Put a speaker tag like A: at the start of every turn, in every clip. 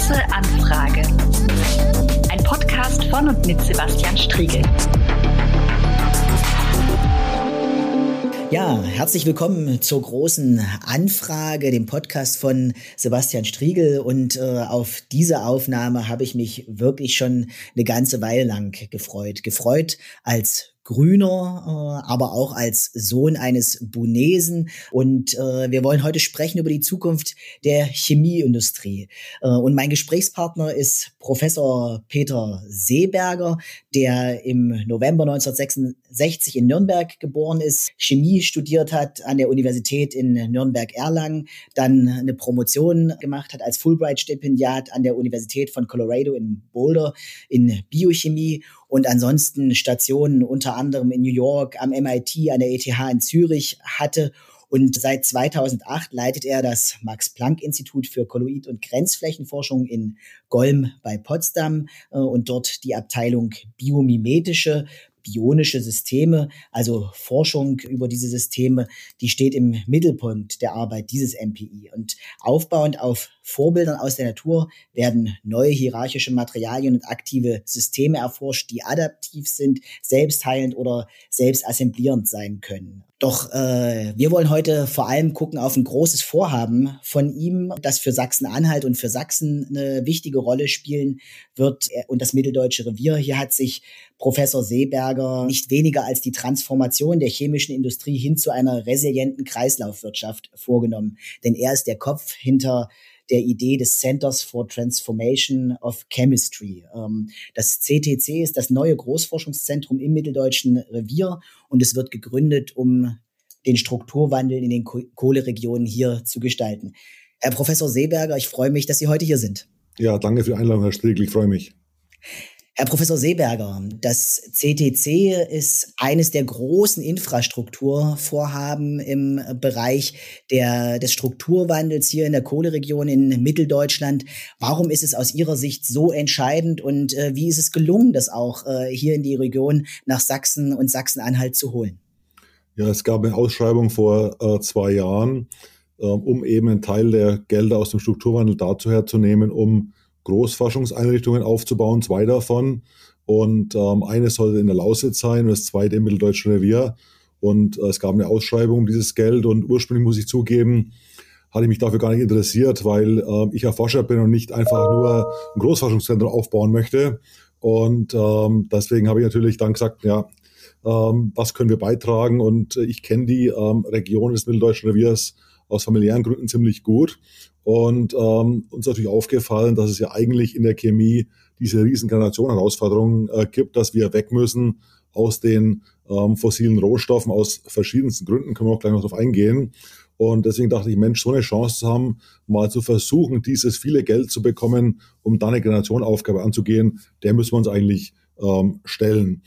A: Große Anfrage. Ein Podcast von und mit Sebastian Striegel.
B: Ja, herzlich willkommen zur großen Anfrage, dem Podcast von Sebastian Striegel. Und äh, auf diese Aufnahme habe ich mich wirklich schon eine ganze Weile lang gefreut. Gefreut als Grüner, äh, aber auch als Sohn eines Bunesen. Und äh, wir wollen heute sprechen über die Zukunft der Chemieindustrie. Äh, und mein Gesprächspartner ist Professor Peter Seeberger, der im November 1966 in Nürnberg geboren ist, Chemie studiert hat an der Universität in Nürnberg-Erlangen, dann eine Promotion gemacht hat als Fulbright-Stipendiat an der Universität von Colorado in Boulder in Biochemie und ansonsten Stationen unter anderem in New York, am MIT, an der ETH in Zürich hatte. Und seit 2008 leitet er das Max-Planck-Institut für Kolloid- und Grenzflächenforschung in Golm bei Potsdam äh, und dort die Abteilung biomimetische bionische Systeme, also Forschung über diese Systeme, die steht im Mittelpunkt der Arbeit dieses MPI. Und aufbauend auf Vorbildern aus der Natur werden neue hierarchische Materialien und aktive Systeme erforscht, die adaptiv sind, selbstheilend oder selbstassemblierend sein können. Doch äh, wir wollen heute vor allem gucken auf ein großes Vorhaben von ihm, das für Sachsen-Anhalt und für Sachsen eine wichtige Rolle spielen wird und das Mitteldeutsche Revier. Hier hat sich Professor Seeberger nicht weniger als die Transformation der chemischen Industrie hin zu einer resilienten Kreislaufwirtschaft vorgenommen. Denn er ist der Kopf hinter der Idee des Centers for Transformation of Chemistry. Ähm, das CTC ist das neue Großforschungszentrum im Mitteldeutschen Revier und es wird gegründet, um den Strukturwandel in den Kohleregionen hier zu gestalten. Herr Professor Seeberger, ich freue mich, dass Sie heute hier sind.
C: Ja, danke für die Einladung, Herr Striegel. Ich freue mich.
B: Herr Professor Seeberger, das CTC ist eines der großen Infrastrukturvorhaben im Bereich der, des Strukturwandels hier in der Kohleregion in Mitteldeutschland. Warum ist es aus Ihrer Sicht so entscheidend und äh, wie ist es gelungen, das auch äh, hier in die Region nach Sachsen und Sachsen-Anhalt zu holen?
C: Ja, es gab eine Ausschreibung vor äh, zwei Jahren, äh, um eben einen Teil der Gelder aus dem Strukturwandel dazu herzunehmen, um Großforschungseinrichtungen aufzubauen, zwei davon. Und ähm, eine sollte in der Lausitz sein und das zweite im Mitteldeutschen Revier. Und äh, es gab eine Ausschreibung um dieses Geld und ursprünglich muss ich zugeben, hatte ich mich dafür gar nicht interessiert, weil äh, ich ja Forscher bin und nicht einfach nur ein Großforschungszentrum aufbauen möchte. Und ähm, deswegen habe ich natürlich dann gesagt, ja, ähm, was können wir beitragen? Und äh, ich kenne die ähm, Region des Mitteldeutschen Reviers aus familiären Gründen ziemlich gut und ähm, uns natürlich aufgefallen, dass es ja eigentlich in der Chemie diese riesen Generation-Herausforderung äh, gibt, dass wir weg müssen aus den ähm, fossilen Rohstoffen aus verschiedensten Gründen, können wir auch gleich noch darauf eingehen. Und deswegen dachte ich, Mensch, so eine Chance zu haben, mal zu versuchen, dieses viele Geld zu bekommen, um dann eine Generationenaufgabe anzugehen, der müssen wir uns eigentlich ähm, stellen.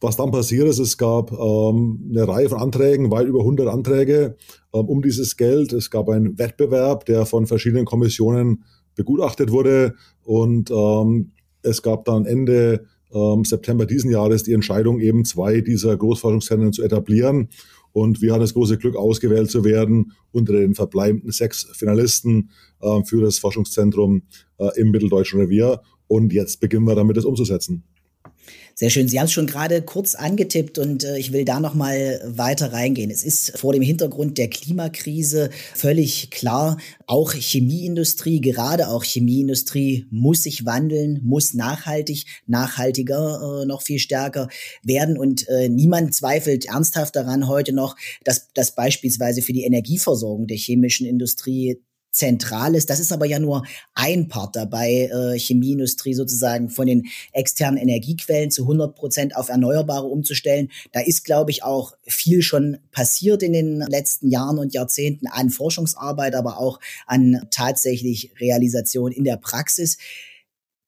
C: Was dann passiert ist, es gab ähm, eine Reihe von Anträgen, weit über 100 Anträge ähm, um dieses Geld. Es gab einen Wettbewerb, der von verschiedenen Kommissionen begutachtet wurde und ähm, es gab dann Ende ähm, September diesen Jahres die Entscheidung, eben zwei dieser Großforschungszentren zu etablieren. Und wir hatten das große Glück, ausgewählt zu werden unter den verbleibenden sechs Finalisten äh, für das Forschungszentrum äh, im Mitteldeutschen Revier. Und jetzt beginnen wir damit, das umzusetzen.
B: Sehr schön. Sie haben es schon gerade kurz angetippt und äh, ich will da noch mal weiter reingehen. Es ist vor dem Hintergrund der Klimakrise völlig klar, auch Chemieindustrie, gerade auch Chemieindustrie muss sich wandeln, muss nachhaltig, nachhaltiger äh, noch viel stärker werden und äh, niemand zweifelt ernsthaft daran heute noch, dass das beispielsweise für die Energieversorgung der chemischen Industrie zentral ist. Das ist aber ja nur ein Part dabei, äh, Chemieindustrie sozusagen von den externen Energiequellen zu 100 Prozent auf Erneuerbare umzustellen. Da ist, glaube ich, auch viel schon passiert in den letzten Jahren und Jahrzehnten an Forschungsarbeit, aber auch an tatsächlich Realisation in der Praxis.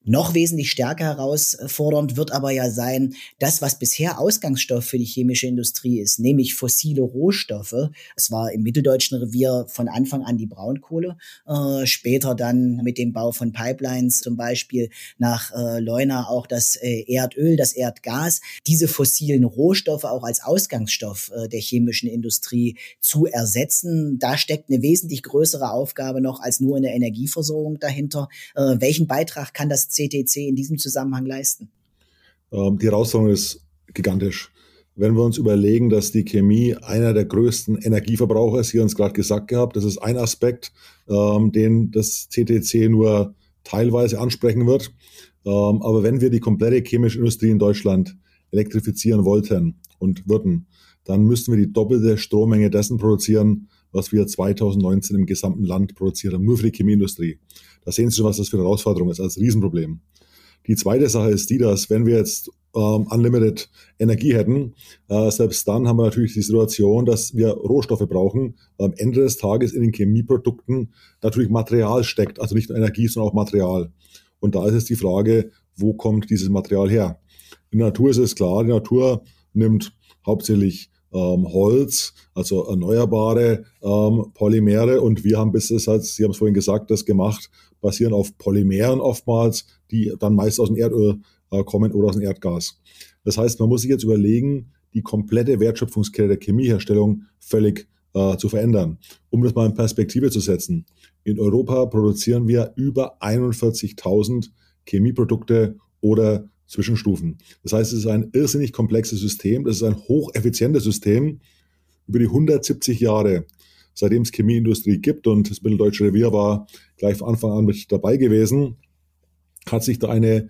B: Noch wesentlich stärker herausfordernd wird aber ja sein, das, was bisher Ausgangsstoff für die chemische Industrie ist, nämlich fossile Rohstoffe. Es war im mitteldeutschen Revier von Anfang an die Braunkohle, äh, später dann mit dem Bau von Pipelines zum Beispiel nach äh, Leuna auch das äh, Erdöl, das Erdgas. Diese fossilen Rohstoffe auch als Ausgangsstoff äh, der chemischen Industrie zu ersetzen, da steckt eine wesentlich größere Aufgabe noch als nur eine Energieversorgung dahinter. Äh, welchen Beitrag kann das CTC in diesem Zusammenhang leisten?
C: Ähm, die Herausforderung ist gigantisch. Wenn wir uns überlegen, dass die Chemie einer der größten Energieverbraucher ist, hier uns gerade gesagt gehabt, das ist ein Aspekt, ähm, den das CTC nur teilweise ansprechen wird. Ähm, aber wenn wir die komplette chemische Industrie in Deutschland elektrifizieren wollten und würden, dann müssten wir die doppelte Strommenge dessen produzieren, was wir 2019 im gesamten Land produziert haben, nur für die Chemieindustrie. Da sehen Sie schon, was das für eine Herausforderung ist, als Riesenproblem. Die zweite Sache ist die, dass wenn wir jetzt ähm, unlimited Energie hätten, äh, selbst dann haben wir natürlich die Situation, dass wir Rohstoffe brauchen. Am Ende des Tages in den Chemieprodukten natürlich Material steckt, also nicht nur Energie, sondern auch Material. Und da ist jetzt die Frage, wo kommt dieses Material her? In der Natur ist es klar, die Natur nimmt hauptsächlich ähm, Holz, also erneuerbare ähm, Polymere. Und wir haben bis jetzt, Sie haben es vorhin gesagt, das gemacht, basieren auf Polymeren oftmals, die dann meist aus dem Erdöl äh, kommen oder aus dem Erdgas. Das heißt, man muss sich jetzt überlegen, die komplette Wertschöpfungskette der Chemieherstellung völlig äh, zu verändern. Um das mal in Perspektive zu setzen. In Europa produzieren wir über 41.000 Chemieprodukte oder Zwischenstufen. Das heißt, es ist ein irrsinnig komplexes System, das ist ein hocheffizientes System über die 170 Jahre, seitdem es Chemieindustrie gibt und das Mitteldeutsche Revier war gleich von Anfang an mit dabei gewesen, hat sich da eine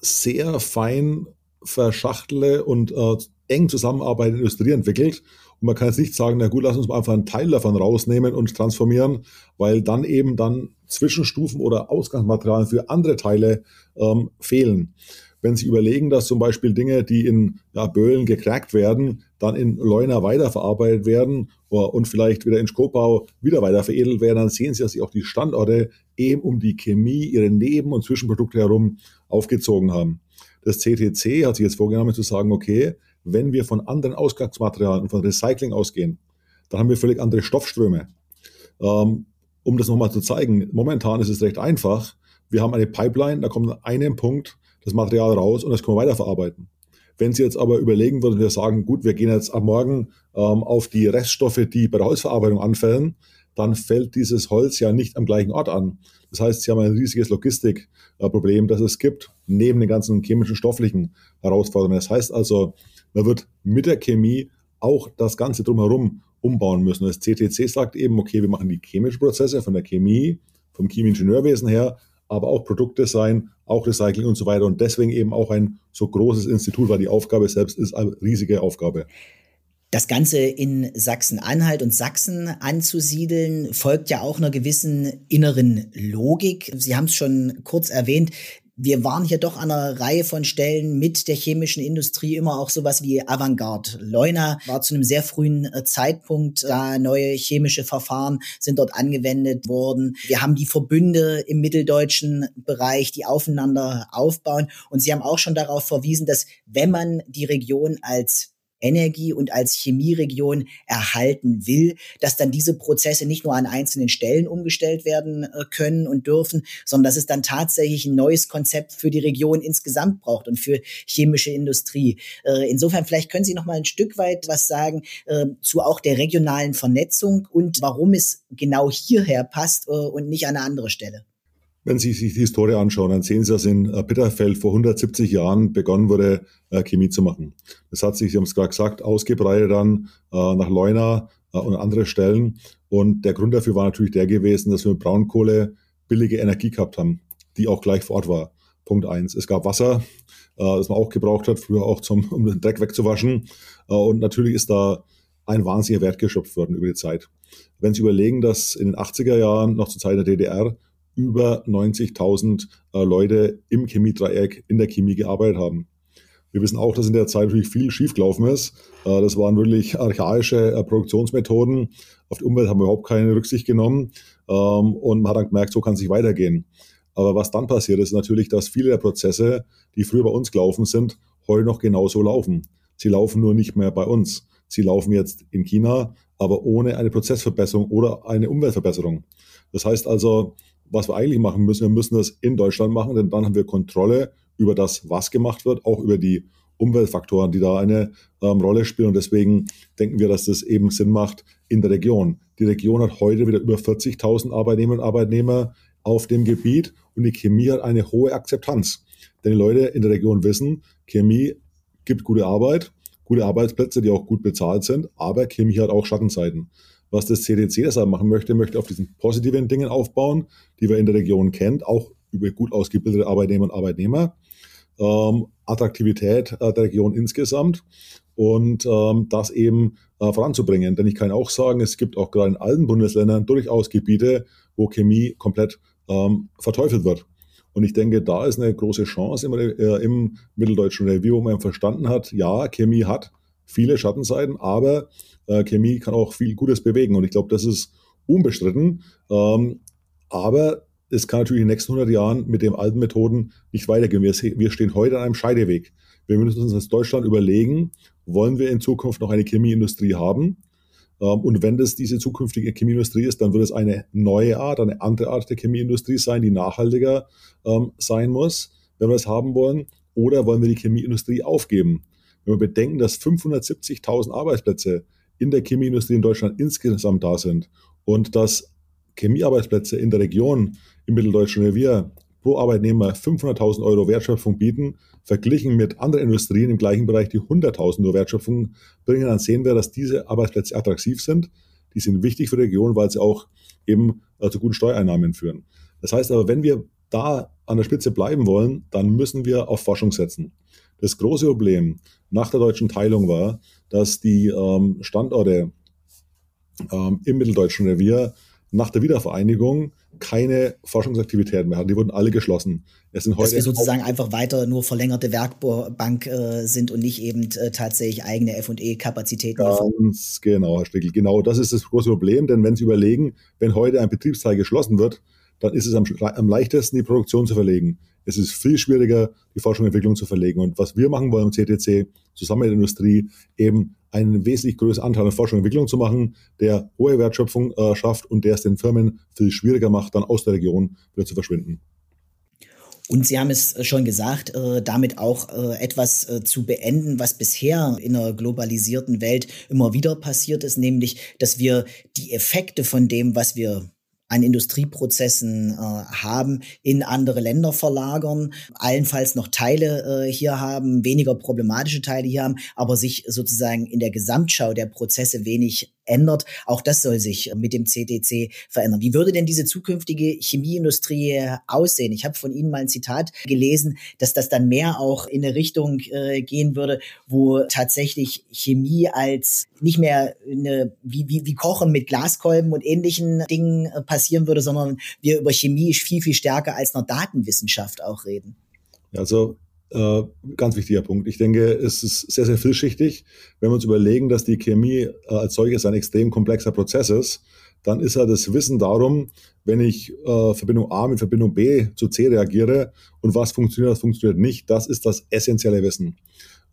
C: sehr fein verschachtele und äh, eng zusammenarbeitende Industrie entwickelt. Und man kann jetzt nicht sagen, na gut, lass uns mal einfach einen Teil davon rausnehmen und transformieren, weil dann eben dann Zwischenstufen oder Ausgangsmaterialien für andere Teile ähm, fehlen wenn Sie überlegen, dass zum Beispiel Dinge, die in ja, Böhlen gecrackt werden, dann in Leuna weiterverarbeitet werden und vielleicht wieder in Skopau wieder weiter veredelt werden, dann sehen Sie, dass sich auch die Standorte eben um die Chemie, ihre Neben- und Zwischenprodukte herum aufgezogen haben. Das CTC hat sich jetzt vorgenommen zu sagen, okay, wenn wir von anderen Ausgangsmaterialien von Recycling ausgehen, dann haben wir völlig andere Stoffströme. Ähm, um das nochmal zu zeigen, momentan ist es recht einfach. Wir haben eine Pipeline, da kommt an einem Punkt das Material raus und das können wir weiterverarbeiten. Wenn Sie jetzt aber überlegen würden, wir sagen, gut, wir gehen jetzt ab morgen ähm, auf die Reststoffe, die bei der Holzverarbeitung anfällen, dann fällt dieses Holz ja nicht am gleichen Ort an. Das heißt, Sie haben ein riesiges Logistikproblem, das es gibt, neben den ganzen chemischen, stofflichen Herausforderungen. Das heißt also, man wird mit der Chemie auch das Ganze drumherum umbauen müssen. Das CTC sagt eben, okay, wir machen die chemischen Prozesse von der Chemie, vom Chemieingenieurwesen her, aber auch Produktdesign, auch Recycling und so weiter. Und deswegen eben auch ein so großes Institut, weil die Aufgabe selbst ist eine riesige Aufgabe.
B: Das Ganze in Sachsen-Anhalt und Sachsen anzusiedeln, folgt ja auch einer gewissen inneren Logik. Sie haben es schon kurz erwähnt wir waren hier doch an einer Reihe von Stellen mit der chemischen Industrie immer auch sowas wie Avantgarde. Leuna war zu einem sehr frühen äh, Zeitpunkt da neue chemische Verfahren sind dort angewendet worden. Wir haben die Verbünde im mitteldeutschen Bereich, die aufeinander aufbauen. Und Sie haben auch schon darauf verwiesen, dass wenn man die Region als Energie und als Chemieregion erhalten will, dass dann diese Prozesse nicht nur an einzelnen Stellen umgestellt werden äh, können und dürfen, sondern dass es dann tatsächlich ein neues Konzept für die Region insgesamt braucht und für chemische Industrie. Äh, insofern vielleicht können Sie noch mal ein Stück weit was sagen äh, zu auch der regionalen Vernetzung und warum es genau hierher passt und nicht an eine andere Stelle.
C: Wenn Sie sich die Historie anschauen, dann sehen Sie, dass in äh, Bitterfeld vor 170 Jahren begonnen wurde, äh, Chemie zu machen. Das hat sich, Sie haben es gerade gesagt, ausgebreitet dann äh, nach Leuna und andere Stellen. Und der Grund dafür war natürlich der gewesen, dass wir mit Braunkohle billige Energie gehabt haben, die auch gleich vor Ort war. Punkt eins. Es gab Wasser, das man auch gebraucht hat, früher auch zum, um den Dreck wegzuwaschen. Und natürlich ist da ein wahnsinniger Wert geschöpft worden über die Zeit. Wenn Sie überlegen, dass in den 80er Jahren, noch zur Zeit der DDR, über 90.000 äh, Leute im Chemiedreieck in der Chemie gearbeitet haben. Wir wissen auch, dass in der Zeit natürlich viel schiefgelaufen ist. Äh, das waren wirklich archaische äh, Produktionsmethoden. Auf die Umwelt haben wir überhaupt keine Rücksicht genommen. Ähm, und man hat dann gemerkt, so kann es nicht weitergehen. Aber was dann passiert, ist natürlich, dass viele der Prozesse, die früher bei uns gelaufen sind, heute noch genauso laufen. Sie laufen nur nicht mehr bei uns. Sie laufen jetzt in China, aber ohne eine Prozessverbesserung oder eine Umweltverbesserung. Das heißt also, was wir eigentlich machen müssen, wir müssen das in Deutschland machen, denn dann haben wir Kontrolle über das, was gemacht wird, auch über die Umweltfaktoren, die da eine ähm, Rolle spielen. Und deswegen denken wir, dass das eben Sinn macht in der Region. Die Region hat heute wieder über 40.000 Arbeitnehmerinnen und Arbeitnehmer auf dem Gebiet und die Chemie hat eine hohe Akzeptanz. Denn die Leute in der Region wissen, Chemie gibt gute Arbeit, gute Arbeitsplätze, die auch gut bezahlt sind, aber Chemie hat auch Schattenzeiten. Was das CDC deshalb machen möchte, möchte auf diesen positiven Dingen aufbauen, die wir in der Region kennt, auch über gut ausgebildete Arbeitnehmer und Arbeitnehmer, ähm, Attraktivität äh, der Region insgesamt und ähm, das eben äh, voranzubringen. Denn ich kann auch sagen, es gibt auch gerade in allen Bundesländern durchaus Gebiete, wo Chemie komplett ähm, verteufelt wird. Und ich denke, da ist eine große Chance im, äh, im Mitteldeutschen Review, wo man verstanden hat, ja, Chemie hat viele Schattenseiten, aber äh, Chemie kann auch viel Gutes bewegen. Und ich glaube, das ist unbestritten. Ähm, aber es kann natürlich in den nächsten 100 Jahren mit den alten Methoden nicht weitergehen. Wir, wir stehen heute an einem Scheideweg. Wir müssen uns als Deutschland überlegen, wollen wir in Zukunft noch eine Chemieindustrie haben? Ähm, und wenn das diese zukünftige Chemieindustrie ist, dann wird es eine neue Art, eine andere Art der Chemieindustrie sein, die nachhaltiger ähm, sein muss, wenn wir es haben wollen. Oder wollen wir die Chemieindustrie aufgeben? Wenn wir bedenken, dass 570.000 Arbeitsplätze in der Chemieindustrie in Deutschland insgesamt da sind und dass Chemiearbeitsplätze in der Region im Mitteldeutschen Revier pro Arbeitnehmer 500.000 Euro Wertschöpfung bieten, verglichen mit anderen Industrien im gleichen Bereich, die 100.000 Euro Wertschöpfung bringen, dann sehen wir, dass diese Arbeitsplätze attraktiv sind. Die sind wichtig für die Region, weil sie auch eben äh, zu guten Steuereinnahmen führen. Das heißt aber, wenn wir da an der Spitze bleiben wollen, dann müssen wir auf Forschung setzen. Das große Problem nach der deutschen Teilung war, dass die ähm, Standorte ähm, im Mitteldeutschen Revier nach der Wiedervereinigung keine Forschungsaktivitäten mehr hatten. Die wurden alle geschlossen.
B: Es sind heute Dass wir sozusagen einfach weiter nur verlängerte Werkbank äh, sind und nicht eben äh, tatsächlich eigene F&E-Kapazitäten.
C: Ganz genau, Herr Stickel. Genau, das ist das große Problem, denn wenn Sie überlegen, wenn heute ein Betriebsteil geschlossen wird, dann ist es am, am leichtesten, die Produktion zu verlegen. Es ist viel schwieriger, die Forschung und Entwicklung zu verlegen. Und was wir machen wollen im CTC, zusammen mit der Industrie, eben einen wesentlich größeren Anteil an Forschung und Entwicklung zu machen, der hohe Wertschöpfung äh, schafft und der es den Firmen viel schwieriger macht, dann aus der Region wieder zu verschwinden.
B: Und Sie haben es schon gesagt, äh, damit auch äh, etwas äh, zu beenden, was bisher in einer globalisierten Welt immer wieder passiert ist, nämlich, dass wir die Effekte von dem, was wir an Industrieprozessen äh, haben, in andere Länder verlagern, allenfalls noch Teile äh, hier haben, weniger problematische Teile hier haben, aber sich sozusagen in der Gesamtschau der Prozesse wenig ändert. Auch das soll sich mit dem CTC verändern. Wie würde denn diese zukünftige Chemieindustrie aussehen? Ich habe von Ihnen mal ein Zitat gelesen, dass das dann mehr auch in eine Richtung äh, gehen würde, wo tatsächlich Chemie als nicht mehr eine, wie, wie, wie Kochen mit Glaskolben und ähnlichen Dingen äh, passieren würde, sondern wir über Chemie viel, viel stärker als einer Datenwissenschaft auch reden.
C: Also äh, ganz wichtiger Punkt. Ich denke, es ist sehr, sehr vielschichtig. Wenn wir uns überlegen, dass die Chemie äh, als solches ein extrem komplexer Prozess ist, dann ist ja das Wissen darum, wenn ich äh, Verbindung A mit Verbindung B zu C reagiere und was funktioniert, was funktioniert nicht, das ist das essentielle Wissen.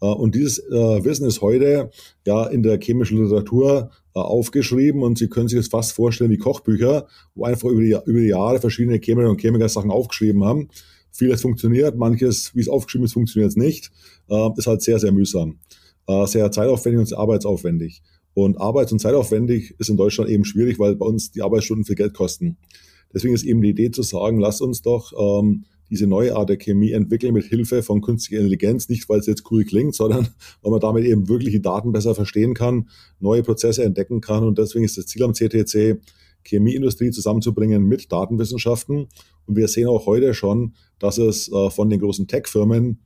C: Äh, und dieses äh, Wissen ist heute ja in der chemischen Literatur aufgeschrieben und Sie können sich das fast vorstellen wie Kochbücher, wo einfach über die, über die Jahre verschiedene Chemiker und Chemiker Sachen aufgeschrieben haben Vieles funktioniert, manches, wie es aufgeschrieben ist, funktioniert es nicht. Äh, ist halt sehr, sehr mühsam. Äh, sehr zeitaufwendig und sehr arbeitsaufwendig. Und arbeits- und zeitaufwendig ist in Deutschland eben schwierig, weil bei uns die Arbeitsstunden viel Geld kosten. Deswegen ist eben die Idee zu sagen, lasst uns doch ähm, diese neue Art der Chemie entwickeln mit Hilfe von künstlicher Intelligenz, nicht weil es jetzt cool klingt, sondern weil man damit eben wirklich die Daten besser verstehen kann, neue Prozesse entdecken kann. Und deswegen ist das Ziel am CTC, Chemieindustrie zusammenzubringen mit Datenwissenschaften. Und wir sehen auch heute schon, dass es äh, von den großen Tech-Firmen,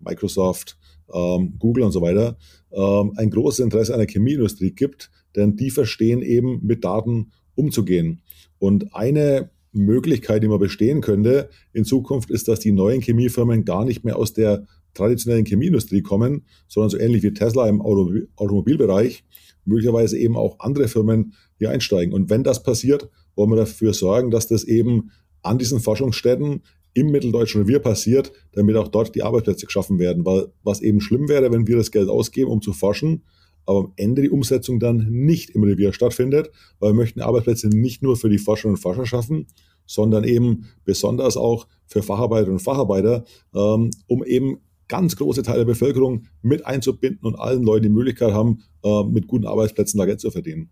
C: Microsoft, ähm, Google und so weiter, ähm, ein großes Interesse an der Chemieindustrie gibt, denn die verstehen eben mit Daten umzugehen. Und eine Möglichkeit, die man bestehen könnte in Zukunft, ist, dass die neuen Chemiefirmen gar nicht mehr aus der traditionellen Chemieindustrie kommen, sondern so ähnlich wie Tesla im Automobilbereich, möglicherweise eben auch andere Firmen hier einsteigen. Und wenn das passiert, wollen wir dafür sorgen, dass das eben an diesen Forschungsstätten im Mitteldeutschen Revier passiert, damit auch dort die Arbeitsplätze geschaffen werden. Weil was eben schlimm wäre, wenn wir das Geld ausgeben, um zu forschen, aber am Ende die Umsetzung dann nicht im Revier stattfindet, weil wir möchten Arbeitsplätze nicht nur für die Forscherinnen und Forscher schaffen, sondern eben besonders auch für Facharbeiterinnen und Facharbeiter, ähm, um eben ganz große Teile der Bevölkerung mit einzubinden und allen Leuten die Möglichkeit haben, äh, mit guten Arbeitsplätzen da Geld zu verdienen.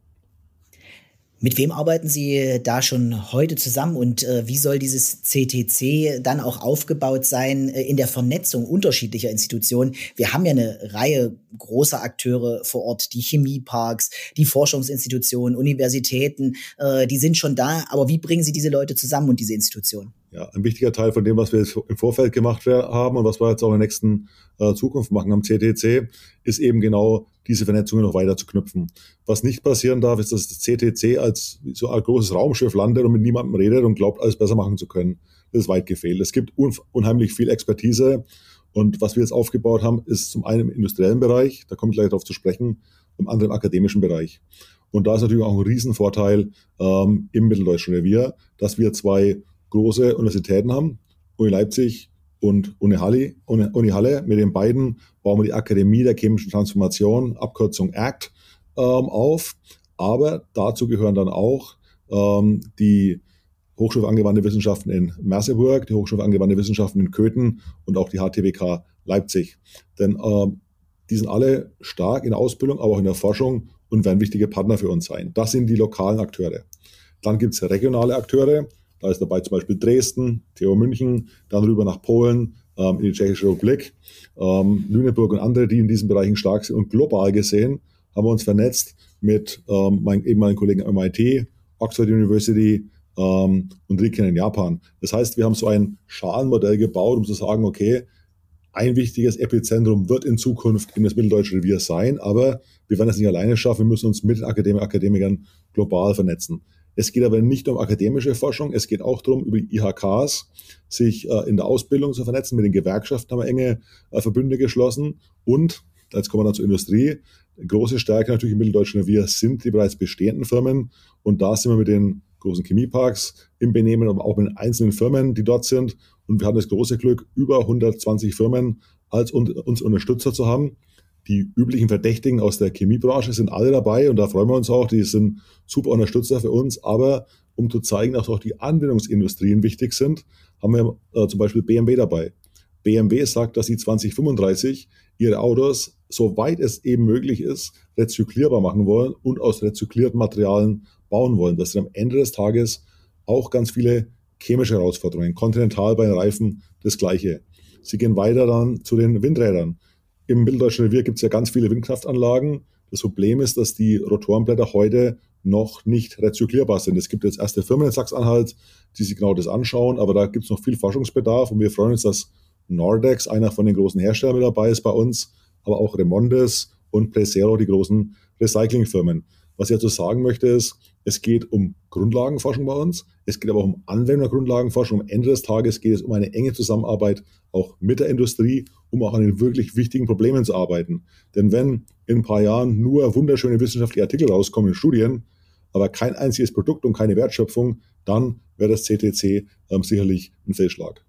B: Mit wem arbeiten Sie da schon heute zusammen und äh, wie soll dieses CTC dann auch aufgebaut sein äh, in der Vernetzung unterschiedlicher Institutionen? Wir haben ja eine Reihe großer Akteure vor Ort, die Chemieparks, die Forschungsinstitutionen, Universitäten, die sind schon da, aber wie bringen Sie diese Leute zusammen und diese Institutionen?
C: Ja, ein wichtiger Teil von dem, was wir im Vorfeld gemacht haben und was wir jetzt auch in der nächsten äh, Zukunft machen am CTC, ist eben genau diese Vernetzungen noch weiter zu knüpfen. Was nicht passieren darf, ist, dass das CTC als so ein großes Raumschiff landet und mit niemandem redet und glaubt, alles besser machen zu können. Das ist weit gefehlt. Es gibt unheimlich viel Expertise und was wir jetzt aufgebaut haben, ist zum einen im industriellen Bereich, da komme ich gleich darauf zu sprechen, zum anderen im akademischen Bereich. Und da ist natürlich auch ein Riesenvorteil ähm, im Mitteldeutschen Revier, dass wir zwei große Universitäten haben, Uni Leipzig und Uni Halle, Uni, Uni Halle. Mit den beiden bauen wir die Akademie der chemischen Transformation, Abkürzung ACT, ähm, auf. Aber dazu gehören dann auch ähm, die Hochschule für angewandte Wissenschaften in Merseburg, die Hochschule für angewandte Wissenschaften in Köthen und auch die HTWK Leipzig. Denn ähm, die sind alle stark in der Ausbildung, aber auch in der Forschung und werden wichtige Partner für uns sein. Das sind die lokalen Akteure. Dann gibt es regionale Akteure, da ist dabei zum Beispiel Dresden, TU München, dann rüber nach Polen, ähm, in die Tschechische Republik, ähm, Lüneburg und andere, die in diesen Bereichen stark sind. Und global gesehen haben wir uns vernetzt mit ähm, meinen ehemaligen Kollegen MIT, Oxford University ähm, und Riken in Japan. Das heißt, wir haben so ein Schalenmodell gebaut, um zu sagen, okay, ein wichtiges Epizentrum wird in Zukunft in das Mitteldeutsche Revier sein, aber wir werden das nicht alleine schaffen. Wir müssen uns mit Akademikern global vernetzen. Es geht aber nicht um akademische Forschung, es geht auch darum, über IHKs sich äh, in der Ausbildung zu vernetzen. Mit den Gewerkschaften haben wir enge äh, Verbünde geschlossen. Und, jetzt kommen wir dann zur Industrie, große Stärke natürlich im Mitteldeutschen Revier sind die bereits bestehenden Firmen. Und da sind wir mit den großen Chemieparks im Benehmen, aber auch mit den einzelnen Firmen, die dort sind. Und wir haben das große Glück, über 120 Firmen als uns Unterstützer zu haben die üblichen Verdächtigen aus der Chemiebranche sind alle dabei und da freuen wir uns auch. Die sind super Unterstützer für uns. Aber um zu zeigen, dass auch die Anwendungsindustrien wichtig sind, haben wir äh, zum Beispiel BMW dabei. BMW sagt, dass sie 2035 ihre Autos, soweit es eben möglich ist, rezyklierbar machen wollen und aus rezyklierten Materialien bauen wollen. Das sind am Ende des Tages auch ganz viele chemische Herausforderungen. Continental bei den Reifen das Gleiche. Sie gehen weiter dann zu den Windrädern. Im Mitteldeutschen Revier gibt es ja ganz viele Windkraftanlagen. Das Problem ist, dass die Rotorenblätter heute noch nicht rezyklierbar sind. Es gibt jetzt erste Firmen in Sachsen-Anhalt, die sich genau das anschauen, aber da gibt es noch viel Forschungsbedarf und wir freuen uns, dass Nordex, einer von den großen Herstellern mit dabei ist bei uns, aber auch Remondes und Presero, die großen Recyclingfirmen. Was ich dazu sagen möchte ist, es geht um Grundlagenforschung bei uns, es geht aber auch um Anwendergrundlagenforschung. Am Ende des Tages geht es um eine enge Zusammenarbeit auch mit der Industrie, um auch an den wirklich wichtigen Problemen zu arbeiten. Denn wenn in ein paar Jahren nur wunderschöne wissenschaftliche Artikel rauskommen in Studien, aber kein einziges Produkt und keine Wertschöpfung, dann wäre das CTC ähm, sicherlich ein Fehlschlag.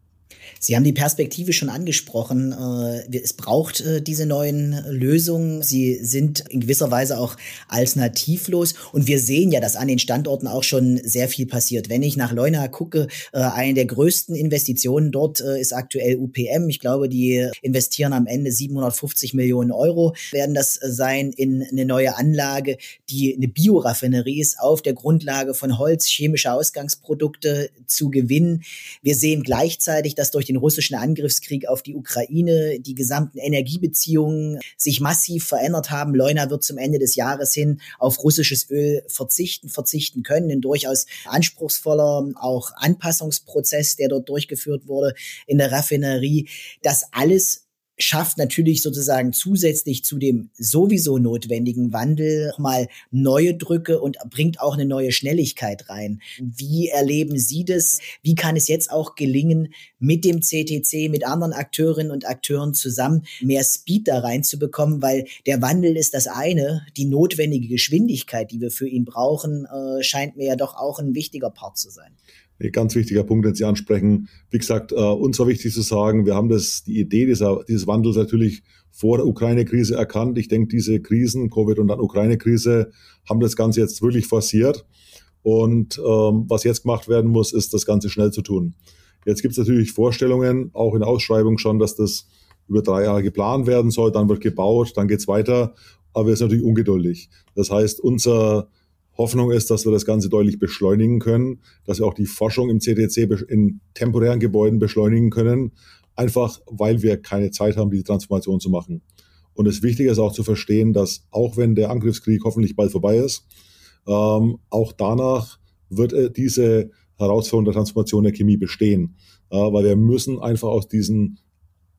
B: Sie haben die Perspektive schon angesprochen. Äh, es braucht äh, diese neuen Lösungen. Sie sind in gewisser Weise auch alternativlos. Und wir sehen ja, dass an den Standorten auch schon sehr viel passiert. Wenn ich nach Leuna gucke, äh, eine der größten Investitionen dort ist aktuell UPM. Ich glaube, die investieren am Ende 750 Millionen Euro, werden das sein in eine neue Anlage, die eine Bioraffinerie ist, auf der Grundlage von Holz chemische Ausgangsprodukte zu gewinnen. Wir sehen gleichzeitig, dass durch den russischen Angriffskrieg auf die Ukraine die gesamten Energiebeziehungen sich massiv verändert haben. Leuna wird zum Ende des Jahres hin auf russisches Öl verzichten, verzichten können. Ein durchaus anspruchsvoller auch Anpassungsprozess, der dort durchgeführt wurde in der Raffinerie. Das alles schafft natürlich sozusagen zusätzlich zu dem sowieso notwendigen Wandel mal neue Drücke und bringt auch eine neue Schnelligkeit rein. Wie erleben Sie das? Wie kann es jetzt auch gelingen, mit dem CTC, mit anderen Akteurinnen und Akteuren zusammen mehr Speed da reinzubekommen? Weil der Wandel ist das eine, die notwendige Geschwindigkeit, die wir für ihn brauchen, äh, scheint mir ja doch auch ein wichtiger Part zu sein.
C: Ein ganz wichtiger Punkt, den Sie ansprechen. Wie gesagt, äh, uns war wichtig zu sagen, wir haben das, die Idee dieser, dieses Wandels natürlich vor der Ukraine-Krise erkannt. Ich denke, diese Krisen, Covid und dann Ukraine-Krise, haben das Ganze jetzt wirklich forciert. Und ähm, was jetzt gemacht werden muss, ist, das Ganze schnell zu tun. Jetzt gibt es natürlich Vorstellungen, auch in Ausschreibung schon, dass das über drei Jahre geplant werden soll, dann wird gebaut, dann geht's weiter. Aber wir sind natürlich ungeduldig. Das heißt, unser Hoffnung ist, dass wir das Ganze deutlich beschleunigen können, dass wir auch die Forschung im CTC in temporären Gebäuden beschleunigen können, einfach weil wir keine Zeit haben, diese Transformation zu machen. Und das Wichtige ist auch zu verstehen, dass auch wenn der Angriffskrieg hoffentlich bald vorbei ist, ähm, auch danach wird äh, diese Herausforderung der Transformation der Chemie bestehen, äh, weil wir müssen einfach aus diesen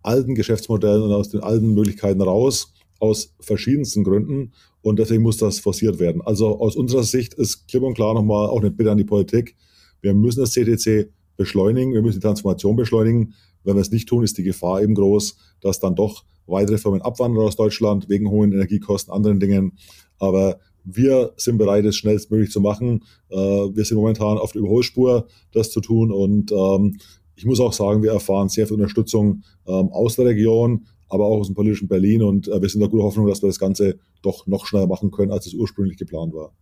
C: alten Geschäftsmodellen und aus den alten Möglichkeiten raus, aus verschiedensten Gründen. Und deswegen muss das forciert werden. Also aus unserer Sicht ist klipp und klar nochmal auch eine Bitte an die Politik. Wir müssen das CTC beschleunigen, wir müssen die Transformation beschleunigen. Wenn wir es nicht tun, ist die Gefahr eben groß, dass dann doch weitere Firmen abwandern aus Deutschland wegen hohen Energiekosten, anderen Dingen. Aber wir sind bereit, es schnellstmöglich zu machen. Äh, wir sind momentan auf der Überholspur, das zu tun. Und ähm, ich muss auch sagen, wir erfahren sehr viel Unterstützung ähm, aus der Region, aber auch aus dem politischen Berlin. Und äh, wir sind der gute Hoffnung, dass wir das Ganze doch noch schneller machen können, als es ursprünglich geplant war.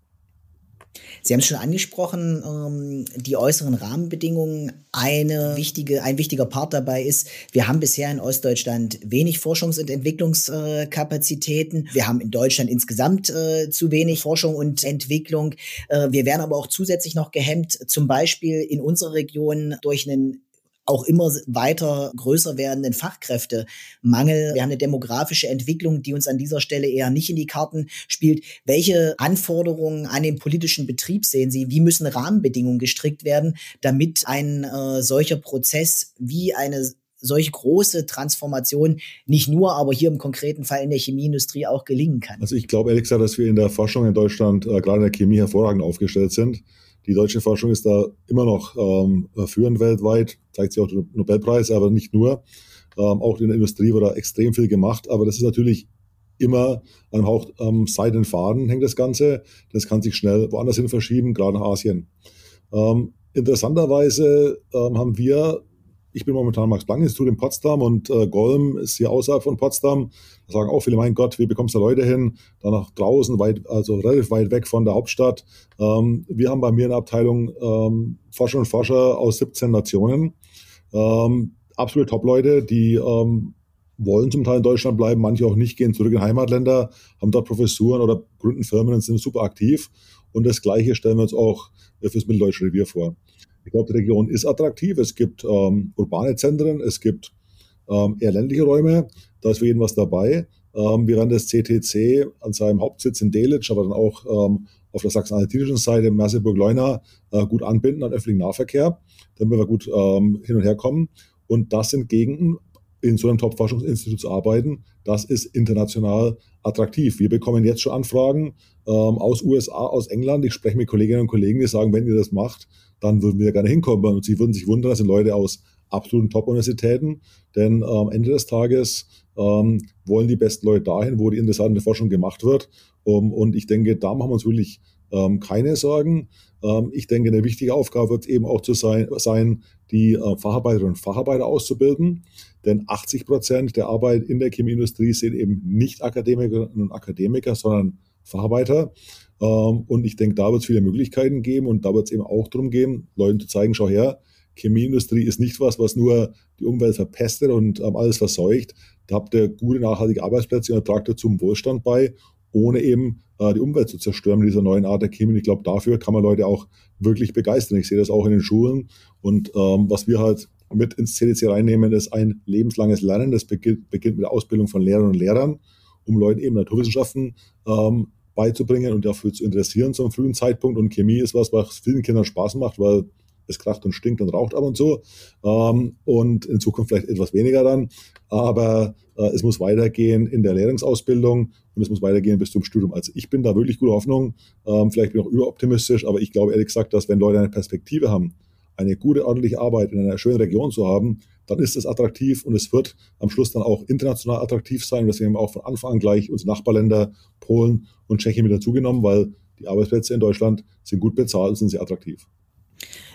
B: Sie haben es schon angesprochen, ähm, die äußeren Rahmenbedingungen. Eine wichtige, ein wichtiger Part dabei ist, wir haben bisher in Ostdeutschland wenig Forschungs- und Entwicklungskapazitäten. Wir haben in Deutschland insgesamt äh, zu wenig Forschung und Entwicklung. Äh, wir werden aber auch zusätzlich noch gehemmt, zum Beispiel in unserer Region durch einen auch immer weiter größer werdenden Fachkräftemangel. Wir haben eine demografische Entwicklung, die uns an dieser Stelle eher nicht in die Karten spielt. Welche Anforderungen an den politischen Betrieb sehen Sie? Wie müssen Rahmenbedingungen gestrickt werden, damit ein äh, solcher Prozess wie eine solche große Transformation nicht nur, aber hier im konkreten Fall in der Chemieindustrie auch gelingen kann?
C: Also ich glaube gesagt, dass wir in der Forschung in Deutschland, äh, gerade in der Chemie, hervorragend aufgestellt sind. Die deutsche Forschung ist da immer noch ähm, führend weltweit, zeigt sich auch der Nobelpreis, aber nicht nur. Ähm, auch in der Industrie wird da extrem viel gemacht, aber das ist natürlich immer an einem Hauch ähm, seidenen Faden hängt das Ganze. Das kann sich schnell woanders hin verschieben, gerade nach Asien. Ähm, interessanterweise ähm, haben wir ich bin momentan Max-Planck-Institut in Potsdam und äh, Golm ist hier außerhalb von Potsdam. Da sagen auch viele, mein Gott, wie bekommst du Leute hin? Da nach draußen, weit, also relativ weit weg von der Hauptstadt. Ähm, wir haben bei mir in der Abteilung ähm, Forscher und Forscher aus 17 Nationen. Ähm, absolute Top-Leute, die ähm, wollen zum Teil in Deutschland bleiben, manche auch nicht, gehen zurück in Heimatländer, haben dort Professuren oder gründen Firmen und sind super aktiv. Und das Gleiche stellen wir uns auch fürs Mitteldeutsche Revier vor. Ich glaube, die Region ist attraktiv. Es gibt ähm, urbane Zentren, es gibt ähm, eher ländliche Räume. Da ist für jeden was dabei. Ähm, wir werden das CTC an seinem Hauptsitz in Delitzsch, aber dann auch ähm, auf der sachsen-anhaltinischen Seite Merseburg-Leuna äh, gut anbinden an öffentlichen Nahverkehr, damit wir gut ähm, hin und her kommen. Und das sind Gegenden, in so einem Top-Forschungsinstitut zu arbeiten, das ist international attraktiv. Wir bekommen jetzt schon Anfragen ähm, aus USA, aus England. Ich spreche mit Kolleginnen und Kollegen, die sagen, wenn ihr das macht, dann würden wir gerne hinkommen. Und sie würden sich wundern, das sind Leute aus absoluten Top-Universitäten, denn am Ende des Tages ähm, wollen die besten Leute dahin, wo die interessante Forschung gemacht wird. Um, und ich denke, da machen wir uns wirklich ähm, keine Sorgen. Ähm, ich denke, eine wichtige Aufgabe wird eben auch zu sein, sein die äh, Facharbeiterinnen und Facharbeiter auszubilden. Denn 80 Prozent der Arbeit in der Chemieindustrie sind eben nicht Akademikerinnen und Akademiker, sondern Facharbeiter. Ähm, und ich denke, da wird es viele Möglichkeiten geben und da wird es eben auch darum gehen, Leuten zu zeigen, schau her, Chemieindustrie ist nicht was, was nur die Umwelt verpestet und ähm, alles verseucht. Da habt ihr gute, nachhaltige Arbeitsplätze und tragt dazu zum Wohlstand bei, ohne eben äh, die Umwelt zu zerstören mit dieser neuen Art der Chemie. Und ich glaube, dafür kann man Leute auch wirklich begeistern. Ich sehe das auch in den Schulen. Und ähm, was wir halt mit ins CDC reinnehmen, ist ein lebenslanges Lernen. Das beginnt, beginnt mit der Ausbildung von Lehrern und Lehrern, um Leuten eben Naturwissenschaften ähm, beizubringen und dafür zu interessieren zum frühen Zeitpunkt. Und Chemie ist was, was vielen Kindern Spaß macht, weil es kracht und stinkt und raucht ab und so. Ähm, und in Zukunft vielleicht etwas weniger dann. Aber äh, es muss weitergehen in der Lehrungsausbildung und es muss weitergehen bis zum Studium. Also ich bin da wirklich gute Hoffnung. Ähm, vielleicht bin ich auch überoptimistisch, aber ich glaube ehrlich gesagt, dass wenn Leute eine Perspektive haben, eine gute, ordentliche Arbeit in einer schönen Region zu haben, dann ist es attraktiv und es wird am Schluss dann auch international attraktiv sein. Deswegen haben wir auch von Anfang an gleich unsere Nachbarländer Polen und Tschechien mit dazugenommen, weil die Arbeitsplätze in Deutschland sind gut bezahlt und sind sehr attraktiv.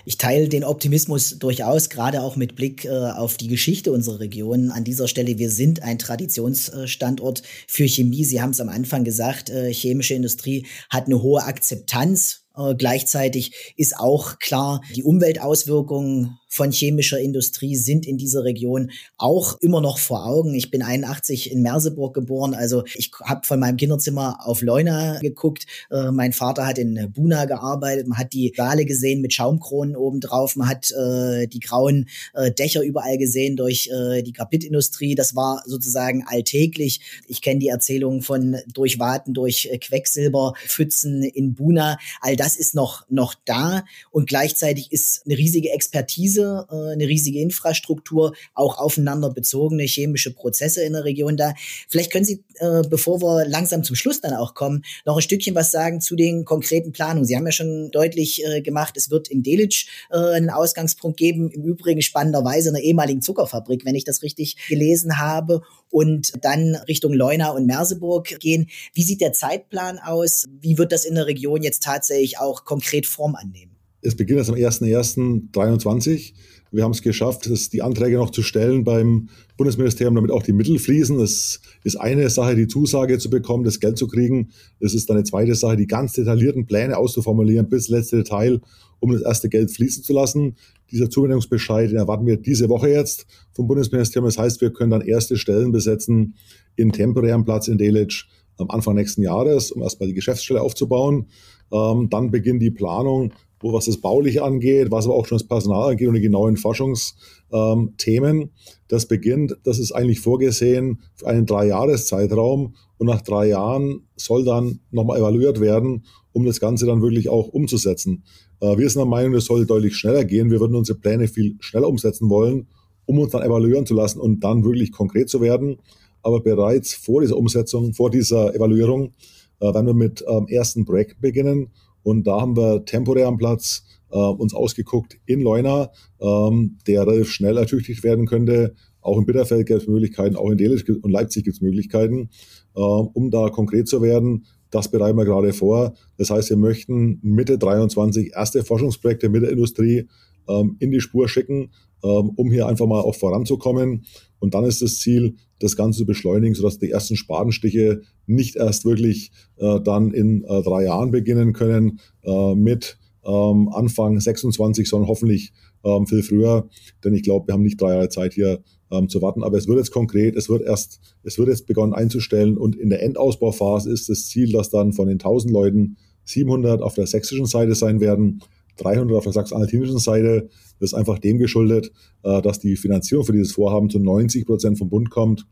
B: Ich teile den Optimismus durchaus, gerade auch mit Blick äh, auf die Geschichte unserer Region. An dieser Stelle, wir sind ein Traditionsstandort für Chemie. Sie haben es am Anfang gesagt, äh, chemische Industrie hat eine hohe Akzeptanz äh, gleichzeitig ist auch klar, die Umweltauswirkungen von chemischer Industrie sind in dieser Region auch immer noch vor Augen. Ich bin 81 in Merseburg geboren, also ich habe von meinem Kinderzimmer auf Leuna geguckt. Äh, mein Vater hat in Buna gearbeitet, man hat die Wale gesehen mit Schaumkronen obendrauf, man hat äh, die grauen äh, Dächer überall gesehen durch äh, die Grapitindustrie. Das war sozusagen alltäglich. Ich kenne die Erzählungen von Durchwaten durch äh, Quecksilberpfützen in Buna. All das ist noch, noch da und gleichzeitig ist eine riesige Expertise, äh, eine riesige Infrastruktur, auch aufeinander bezogene chemische Prozesse in der Region da. Vielleicht können Sie, äh, bevor wir langsam zum Schluss dann auch kommen, noch ein Stückchen was sagen zu den konkreten Planungen. Sie haben ja schon deutlich äh, gemacht, es wird in Delitzsch einen Ausgangspunkt geben, im Übrigen spannenderweise in einer ehemaligen Zuckerfabrik, wenn ich das richtig gelesen habe, und dann Richtung Leuna und Merseburg gehen. Wie sieht der Zeitplan aus? Wie wird das in der Region jetzt tatsächlich auch konkret Form annehmen?
C: Es beginnt erst am 01.01.2023. Wir haben es geschafft, die Anträge noch zu stellen beim Bundesministerium, damit auch die Mittel fließen. Es ist eine Sache, die Zusage zu bekommen, das Geld zu kriegen. Es ist eine zweite Sache, die ganz detaillierten Pläne auszuformulieren, bis letzte Detail, um das erste Geld fließen zu lassen. Dieser Zuwendungsbescheid, den erwarten wir diese Woche jetzt vom Bundesministerium. Das heißt, wir können dann erste Stellen besetzen in temporären Platz in Delitzsch am Anfang nächsten Jahres, um erstmal die Geschäftsstelle aufzubauen. Ähm, dann beginnt die Planung, wo was das Bauliche angeht, was aber auch schon das Personal angeht und die genauen Forschungsthemen. Ähm, das beginnt, das ist eigentlich vorgesehen für einen Drei-Jahres-Zeitraum und nach drei Jahren soll dann nochmal evaluiert werden, um das Ganze dann wirklich auch umzusetzen. Äh, wir sind der Meinung, das soll deutlich schneller gehen. Wir würden unsere Pläne viel schneller umsetzen wollen, um uns dann evaluieren zu lassen und dann wirklich konkret zu werden. Aber bereits vor dieser Umsetzung, vor dieser Evaluierung, äh, werden wir mit ähm, ersten Projekten beginnen. Und da haben wir temporären Platz äh, uns ausgeguckt in Leuna, ähm, der relativ schnell ertüchtigt werden könnte. Auch in Bitterfeld gibt es Möglichkeiten, auch in Delitzsch und Leipzig gibt es Möglichkeiten, äh, um da konkret zu werden. Das bereiten wir gerade vor. Das heißt, wir möchten Mitte 23 erste Forschungsprojekte mit der Industrie ähm, in die Spur schicken, um hier einfach mal auch voranzukommen. Und dann ist das Ziel, das Ganze zu beschleunigen, sodass die ersten Spatenstiche nicht erst wirklich äh, dann in äh, drei Jahren beginnen können äh, mit ähm, Anfang 26, sondern hoffentlich ähm, viel früher. Denn ich glaube, wir haben nicht drei Jahre Zeit hier ähm, zu warten. Aber es wird jetzt konkret, es wird erst, es wird jetzt begonnen einzustellen und in der Endausbauphase ist das Ziel, dass dann von den 1000 Leuten 700 auf der sächsischen Seite sein werden 300 auf der sachsen-anhaltinischen Seite. Das ist einfach dem geschuldet, äh, dass die Finanzierung für dieses Vorhaben zu 90 Prozent vom Bund kommt,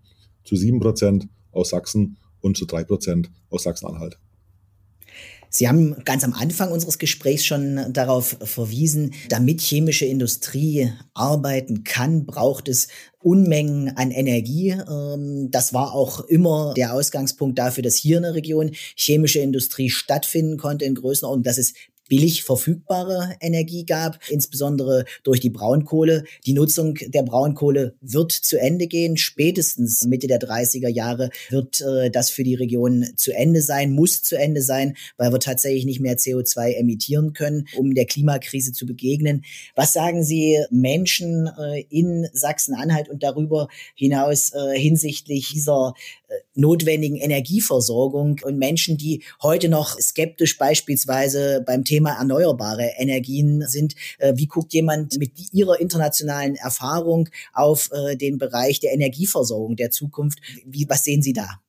C: zu 7 Prozent aus Sachsen und zu 3 Prozent aus Sachsen-Anhalt.
B: Sie haben ganz am Anfang unseres Gesprächs schon darauf verwiesen, damit chemische Industrie arbeiten kann, braucht es Unmengen an Energie. Ähm, das war auch immer der Ausgangspunkt dafür, dass hier in der Region chemische Industrie stattfinden konnte in Größenordnung, dass es billig verfügbare Energie gab, insbesondere durch die Braunkohle. Die Nutzung der Braunkohle wird zu Ende gehen. Spätestens Mitte der 30er Jahre wird äh, das für die Region zu Ende sein, muss zu Ende sein, weil wir tatsächlich nicht mehr CO2 emittieren können, um der Klimakrise zu begegnen. Was sagen Sie Menschen äh, in Sachsen-Anhalt und darüber hinaus äh, hinsichtlich dieser notwendigen Energieversorgung und Menschen, die heute noch skeptisch beispielsweise beim Thema erneuerbare Energien sind. Äh, wie guckt jemand mit ihrer internationalen Erfahrung auf äh, den Bereich der Energieversorgung der Zukunft? Wie, was sehen Sie da?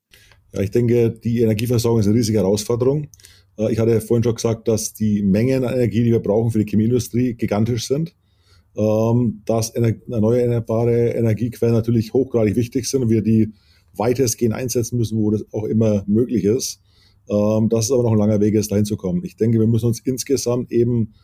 C: Ja, ich denke, die Energieversorgung ist eine riesige Herausforderung. Ich hatte vorhin schon gesagt, dass die Mengen an Energie, die wir brauchen für die Chemieindustrie, gigantisch sind. Ähm, dass erneuerbare Energiequellen natürlich hochgradig wichtig sind und wir die weitestgehend einsetzen müssen, wo das auch immer möglich ist. Ähm, das ist aber noch ein langer Weg, jetzt dahin zu kommen. Ich denke, wir müssen uns insgesamt eben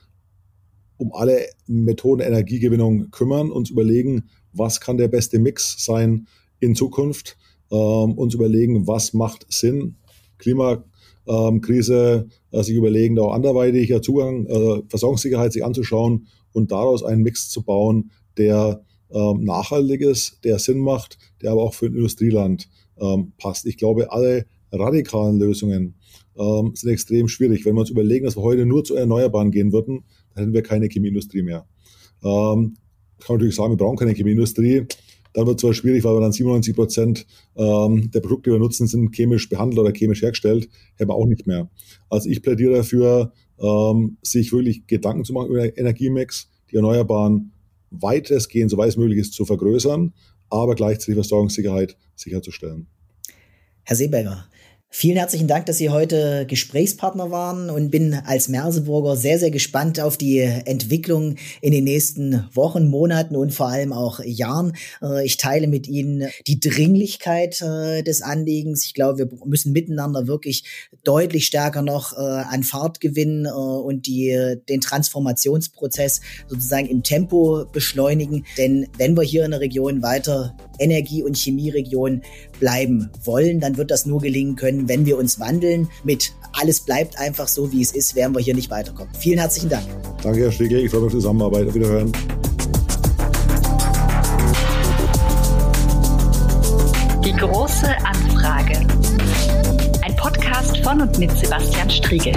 C: um alle Methoden Energiegewinnung kümmern, uns überlegen, was kann der beste Mix sein in Zukunft, ähm, uns überlegen, was macht Sinn, Klimakrise, äh, sich überlegen, auch anderweitiger Zugang, äh, Versorgungssicherheit sich anzuschauen und daraus einen Mix zu bauen, der ähm, nachhaltig ist, der Sinn macht, der aber auch für ein Industrieland ähm, passt. Ich glaube, alle radikalen Lösungen ähm, sind extrem schwierig. Wenn wir uns überlegen, dass wir heute nur zu Erneuerbaren gehen würden, dann hätten wir keine Chemieindustrie mehr. Ähm, kann man natürlich sagen, wir brauchen keine Chemieindustrie. Dann wird es zwar schwierig, weil wir dann 97 Prozent ähm, der Produkte, die wir nutzen, sind chemisch behandelt oder chemisch hergestellt, haben wir auch nicht mehr. Also ich plädiere dafür, ähm, sich wirklich Gedanken zu machen über Energiemix, die Erneuerbaren weitestgehend, soweit es möglich ist, zu vergrößern, aber gleichzeitig Versorgungssicherheit sicherzustellen.
B: Herr Seeberger, Vielen herzlichen Dank, dass Sie heute Gesprächspartner waren und bin als Merseburger sehr, sehr gespannt auf die Entwicklung in den nächsten Wochen, Monaten und vor allem auch Jahren. Äh, ich teile mit Ihnen die Dringlichkeit äh, des Anliegens. Ich glaube, wir müssen miteinander wirklich deutlich stärker noch äh, an Fahrt gewinnen und die, den Transformationsprozess sozusagen im Tempo beschleunigen. Denn wenn wir hier in der Region weiter Energie- und Chemieregion bleiben wollen, dann wird das nur gelingen können, wenn wir uns wandeln. Mit alles bleibt einfach so, wie es ist, werden wir hier nicht weiterkommen. Vielen herzlichen Dank.
C: Danke, Herr Stiegel. Ich freue mich auf die Zusammenarbeit. Auf Wiederhören.
A: Die große Anfrage. Ein Podcast von und mit Sebastian Striegel.